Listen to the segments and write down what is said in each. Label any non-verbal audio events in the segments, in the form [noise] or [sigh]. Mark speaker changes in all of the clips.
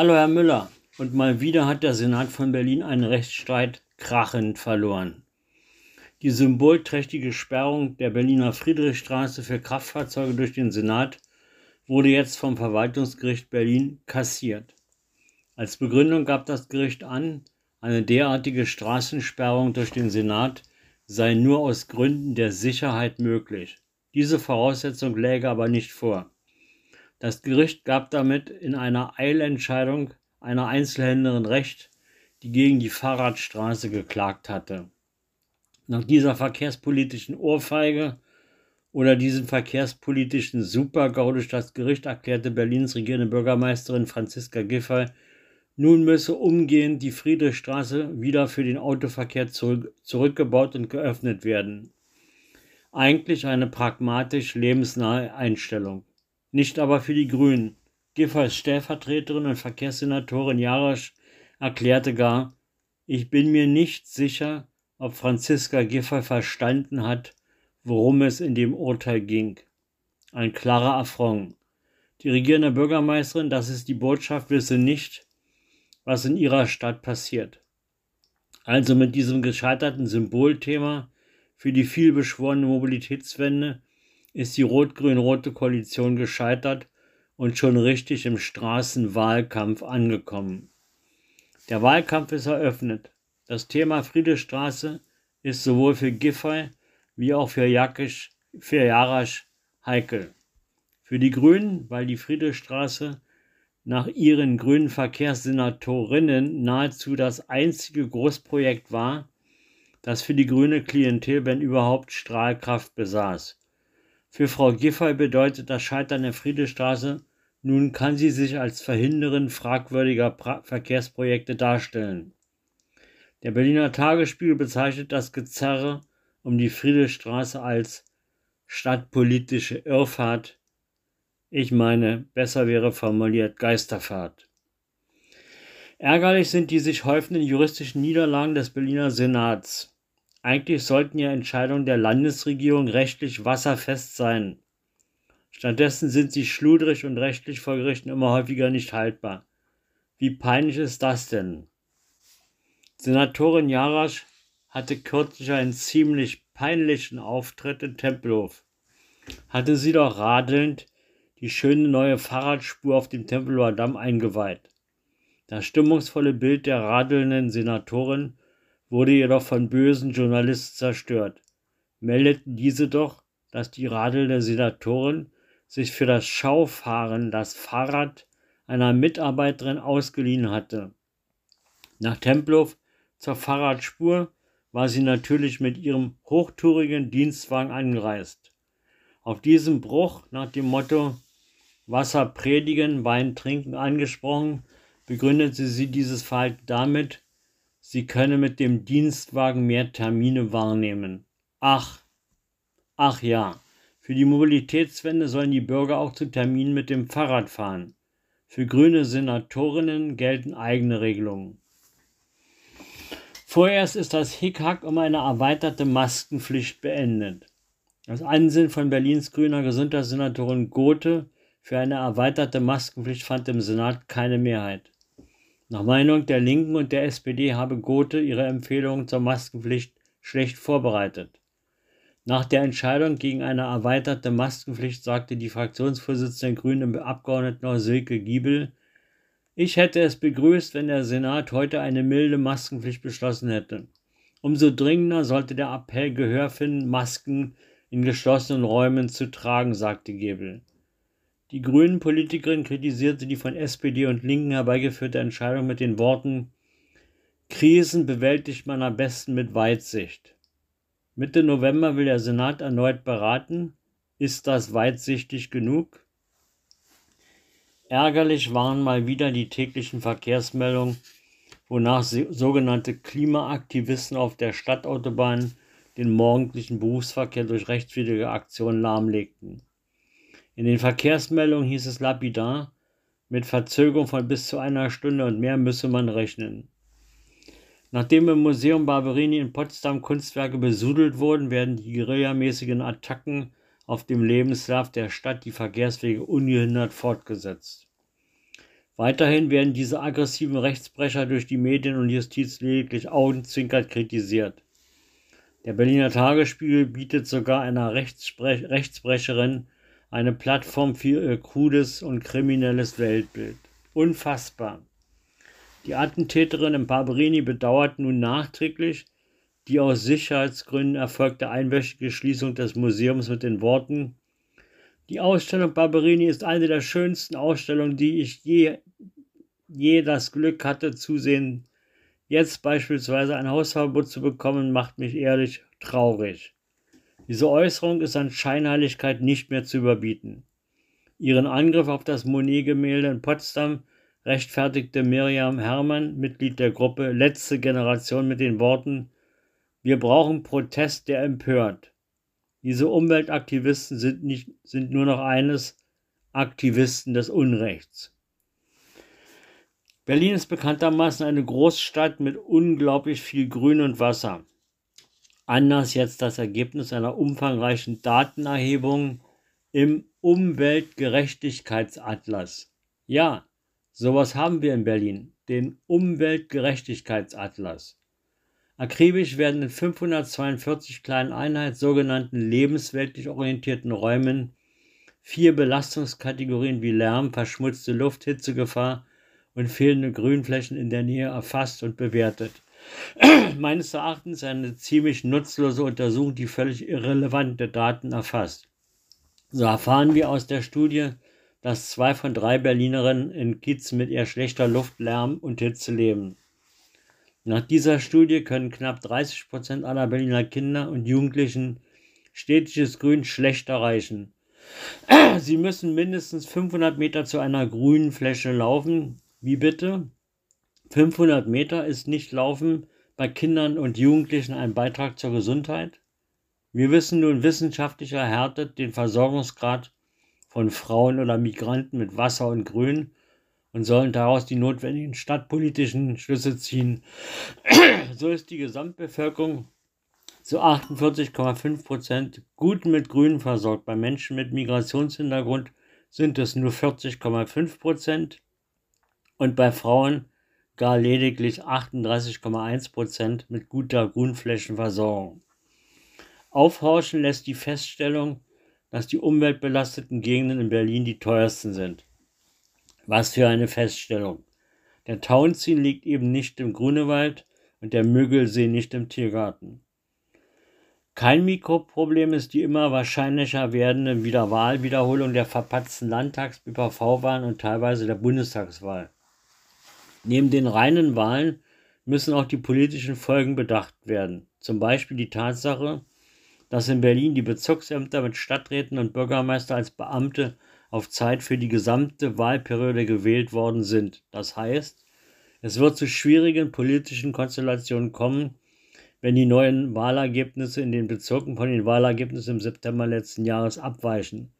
Speaker 1: Hallo Herr Müller. Und mal wieder hat der Senat von Berlin einen Rechtsstreit krachend verloren. Die symbolträchtige Sperrung der Berliner Friedrichstraße für Kraftfahrzeuge durch den Senat wurde jetzt vom Verwaltungsgericht Berlin kassiert. Als Begründung gab das Gericht an, eine derartige Straßensperrung durch den Senat sei nur aus Gründen der Sicherheit möglich. Diese Voraussetzung läge aber nicht vor. Das Gericht gab damit in einer Eilentscheidung einer Einzelhändlerin Recht, die gegen die Fahrradstraße geklagt hatte. Nach dieser verkehrspolitischen Ohrfeige oder diesem verkehrspolitischen Supergau durch das Gericht erklärte Berlins regierende Bürgermeisterin Franziska Giffey, nun müsse umgehend die Friedrichstraße wieder für den Autoverkehr zurückgebaut und geöffnet werden. Eigentlich eine pragmatisch lebensnahe Einstellung nicht aber für die Grünen. Giffers Stellvertreterin und Verkehrssenatorin Jarasch erklärte gar, ich bin mir nicht sicher, ob Franziska Giffey verstanden hat, worum es in dem Urteil ging. Ein klarer Affront. Die regierende Bürgermeisterin, das ist die Botschaft, wisse nicht, was in ihrer Stadt passiert. Also mit diesem gescheiterten Symbolthema für die vielbeschworene Mobilitätswende ist die rot-grün-rote Koalition gescheitert und schon richtig im Straßenwahlkampf angekommen. Der Wahlkampf ist eröffnet. Das Thema Friedrichstraße ist sowohl für Giffey wie auch für, Jakisch, für Jarasch heikel. Für die Grünen, weil die Friedrichstraße nach ihren grünen Verkehrssenatorinnen nahezu das einzige Großprojekt war, das für die grüne Klientelband überhaupt Strahlkraft besaß. Für Frau Giffey bedeutet das Scheitern der Friedrichstraße, nun kann sie sich als Verhinderin fragwürdiger pra Verkehrsprojekte darstellen. Der Berliner Tagesspiegel bezeichnet das Gezerre um die Friedrichstraße als stadtpolitische Irrfahrt. Ich meine, besser wäre formuliert Geisterfahrt. Ärgerlich sind die sich häufenden juristischen Niederlagen des Berliner Senats. Eigentlich sollten ja Entscheidungen der Landesregierung rechtlich wasserfest sein. Stattdessen sind sie schludrig und rechtlich vor Gerichten immer häufiger nicht haltbar. Wie peinlich ist das denn? Senatorin Jarasch hatte kürzlich einen ziemlich peinlichen Auftritt in Tempelhof. Hatte sie doch radelnd die schöne neue Fahrradspur auf dem Tempelhofer Damm eingeweiht. Das stimmungsvolle Bild der radelnden Senatorin wurde jedoch von bösen Journalisten zerstört. Meldeten diese doch, dass die radelnde Senatorin sich für das Schaufahren das Fahrrad einer Mitarbeiterin ausgeliehen hatte. Nach Tempelhof zur Fahrradspur war sie natürlich mit ihrem hochtourigen Dienstwagen angereist. Auf diesem Bruch nach dem Motto Wasser predigen, Wein trinken angesprochen, begründete sie dieses Verhalten damit, Sie könne mit dem Dienstwagen mehr Termine wahrnehmen. Ach, ach ja, für die Mobilitätswende sollen die Bürger auch zu Terminen mit dem Fahrrad fahren. Für grüne Senatorinnen gelten eigene Regelungen. Vorerst ist das Hickhack um eine erweiterte Maskenpflicht beendet. Das Ansinnen von Berlins grüner Gesundheitssenatorin Gothe für eine erweiterte Maskenpflicht fand im Senat keine Mehrheit. Nach Meinung der Linken und der SPD habe Gothe ihre Empfehlungen zur Maskenpflicht schlecht vorbereitet. Nach der Entscheidung gegen eine erweiterte Maskenpflicht sagte die Fraktionsvorsitzende der Grünen im Abgeordnetenhaus Silke Giebel, ich hätte es begrüßt, wenn der Senat heute eine milde Maskenpflicht beschlossen hätte. Umso dringender sollte der Appell Gehör finden, Masken in geschlossenen Räumen zu tragen, sagte Gebel. Die Grünen-Politikerin kritisierte die von SPD und Linken herbeigeführte Entscheidung mit den Worten Krisen bewältigt man am besten mit Weitsicht. Mitte November will der Senat erneut beraten. Ist das weitsichtig genug? Ärgerlich waren mal wieder die täglichen Verkehrsmeldungen, wonach sogenannte Klimaaktivisten auf der Stadtautobahn den morgendlichen Berufsverkehr durch rechtswidrige Aktionen lahmlegten. In den Verkehrsmeldungen hieß es lapidar, mit Verzögerung von bis zu einer Stunde und mehr müsse man rechnen. Nachdem im Museum Barberini in Potsdam Kunstwerke besudelt wurden, werden die guerillamäßigen Attacken auf dem Lebenslauf der Stadt die Verkehrswege ungehindert fortgesetzt. Weiterhin werden diese aggressiven Rechtsbrecher durch die Medien und Justiz lediglich augenzwinkert kritisiert. Der Berliner Tagesspiegel bietet sogar einer Rechtsbrecherin eine Plattform für ihr krudes und kriminelles Weltbild. Unfassbar. Die Attentäterin in Barberini bedauert nun nachträglich die aus Sicherheitsgründen erfolgte einwöchige Schließung des Museums mit den Worten Die Ausstellung Barberini ist eine der schönsten Ausstellungen, die ich je, je das Glück hatte zu sehen. Jetzt beispielsweise ein Hausverbot zu bekommen, macht mich ehrlich traurig. Diese Äußerung ist an Scheinheiligkeit nicht mehr zu überbieten. Ihren Angriff auf das Monet-Gemälde in Potsdam rechtfertigte Miriam Herrmann, Mitglied der Gruppe Letzte Generation, mit den Worten Wir brauchen Protest, der empört. Diese Umweltaktivisten sind, nicht, sind nur noch eines, Aktivisten des Unrechts. Berlin ist bekanntermaßen eine Großstadt mit unglaublich viel Grün und Wasser. Anders jetzt das Ergebnis einer umfangreichen Datenerhebung im Umweltgerechtigkeitsatlas. Ja, Sowas haben wir in Berlin, den Umweltgerechtigkeitsatlas. Akribisch werden in 542 kleinen Einheiten, sogenannten lebensweltlich orientierten Räumen, vier Belastungskategorien wie Lärm, verschmutzte Luft, Hitzegefahr und fehlende Grünflächen in der Nähe erfasst und bewertet. [clears throat] Meines Erachtens eine ziemlich nutzlose Untersuchung, die völlig irrelevante Daten erfasst. So erfahren wir aus der Studie, dass zwei von drei Berlinerinnen in Kiez mit eher schlechter Luft, Lärm und Hitze leben. Nach dieser Studie können knapp 30 Prozent aller Berliner Kinder und Jugendlichen städtisches Grün schlecht erreichen. [clears throat] Sie müssen mindestens 500 Meter zu einer grünen Fläche laufen. Wie bitte? 500 Meter ist nicht Laufen bei Kindern und Jugendlichen ein Beitrag zur Gesundheit? Wir wissen nun wissenschaftlich erhärtet den Versorgungsgrad von Frauen oder Migranten mit Wasser und Grün und sollen daraus die notwendigen stadtpolitischen Schlüsse ziehen. [clears throat] so ist die Gesamtbevölkerung zu 48,5 Prozent gut mit Grün versorgt. Bei Menschen mit Migrationshintergrund sind es nur 40,5 Prozent und bei Frauen gar lediglich 38,1 Prozent mit guter Grünflächenversorgung. Aufhorchen lässt die Feststellung, dass die umweltbelasteten Gegenden in Berlin die teuersten sind. Was für eine Feststellung. Der Tauenziehen liegt eben nicht im Grunewald und der Müggelsee nicht im Tiergarten. Kein Mikroproblem ist die immer wahrscheinlicher werdende Wiederwahlwiederholung der verpatzten Landtags-, ÖPV-Wahlen und teilweise der Bundestagswahl. Neben den reinen Wahlen müssen auch die politischen Folgen bedacht werden. Zum Beispiel die Tatsache, dass in Berlin die Bezirksämter mit Stadträten und Bürgermeister als Beamte auf Zeit für die gesamte Wahlperiode gewählt worden sind. Das heißt, es wird zu schwierigen politischen Konstellationen kommen, wenn die neuen Wahlergebnisse in den Bezirken von den Wahlergebnissen im September letzten Jahres abweichen.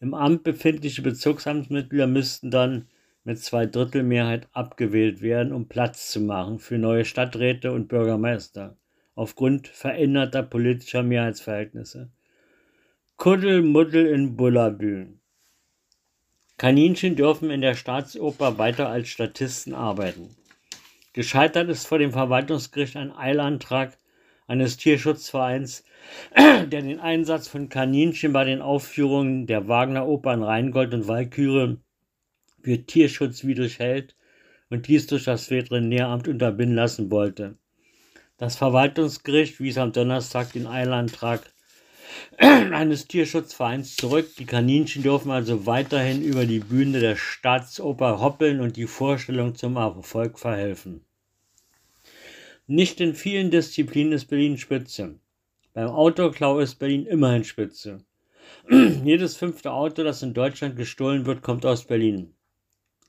Speaker 1: Im Amt befindliche Bezirksamtsmitglieder müssten dann mit zwei Drittel Mehrheit abgewählt werden, um Platz zu machen für neue Stadträte und Bürgermeister aufgrund veränderter politischer Mehrheitsverhältnisse. Kuddelmuddel in Bullabü. Kaninchen dürfen in der Staatsoper weiter als Statisten arbeiten. Gescheitert ist vor dem Verwaltungsgericht ein Eilantrag eines Tierschutzvereins, [clears throat] der den Einsatz von Kaninchen bei den Aufführungen der Wagner Opern Rheingold und Walküre für tierschutzwidrig hält und dies durch das Veterinäramt unterbinden lassen wollte. Das Verwaltungsgericht wies am Donnerstag den Eilantrag [clears throat] eines Tierschutzvereins zurück. Die Kaninchen dürfen also weiterhin über die Bühne der Staatsoper hoppeln und die Vorstellung zum Erfolg verhelfen. Nicht in vielen Disziplinen ist Berlin Spitze. Beim Autoklau ist Berlin immerhin Spitze. [clears throat] Jedes fünfte Auto, das in Deutschland gestohlen wird, kommt aus Berlin.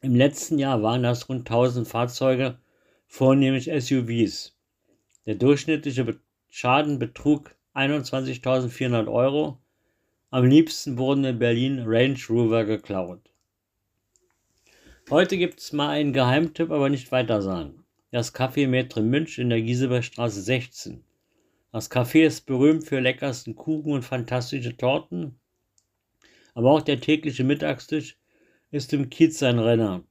Speaker 1: Im letzten Jahr waren das rund 1000 Fahrzeuge, vornehmlich SUVs. Der durchschnittliche Schaden betrug 21.400 Euro. Am liebsten wurden in Berlin Range Rover geklaut. Heute gibt es mal einen Geheimtipp, aber nicht weiter sagen. Das Café Maître Münch in der Gieseberstraße 16. Das Café ist berühmt für leckersten Kuchen und fantastische Torten. Aber auch der tägliche Mittagstisch ist im Kiez ein Renner.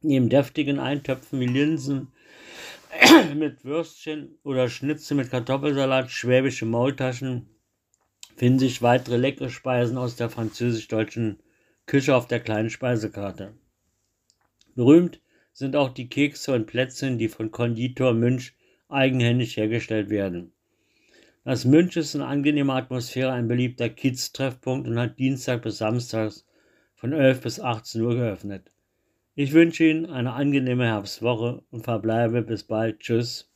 Speaker 1: Neben deftigen Eintöpfen wie Linsen [clears throat] mit Würstchen oder Schnitzel mit Kartoffelsalat, schwäbische Maultaschen finden sich weitere leckere Speisen aus der französisch-deutschen Küche auf der kleinen Speisekarte. Berühmt sind auch die Kekse und Plätzchen, die von Konditor Münch eigenhändig hergestellt werden. Das Münch ist eine angenehme Atmosphäre, ein beliebter Kiez-Treffpunkt und hat Dienstag bis Samstags von 11 bis 18 Uhr geöffnet. Ich wünsche Ihnen eine angenehme Herbstwoche und verbleibe bis bald. Tschüss.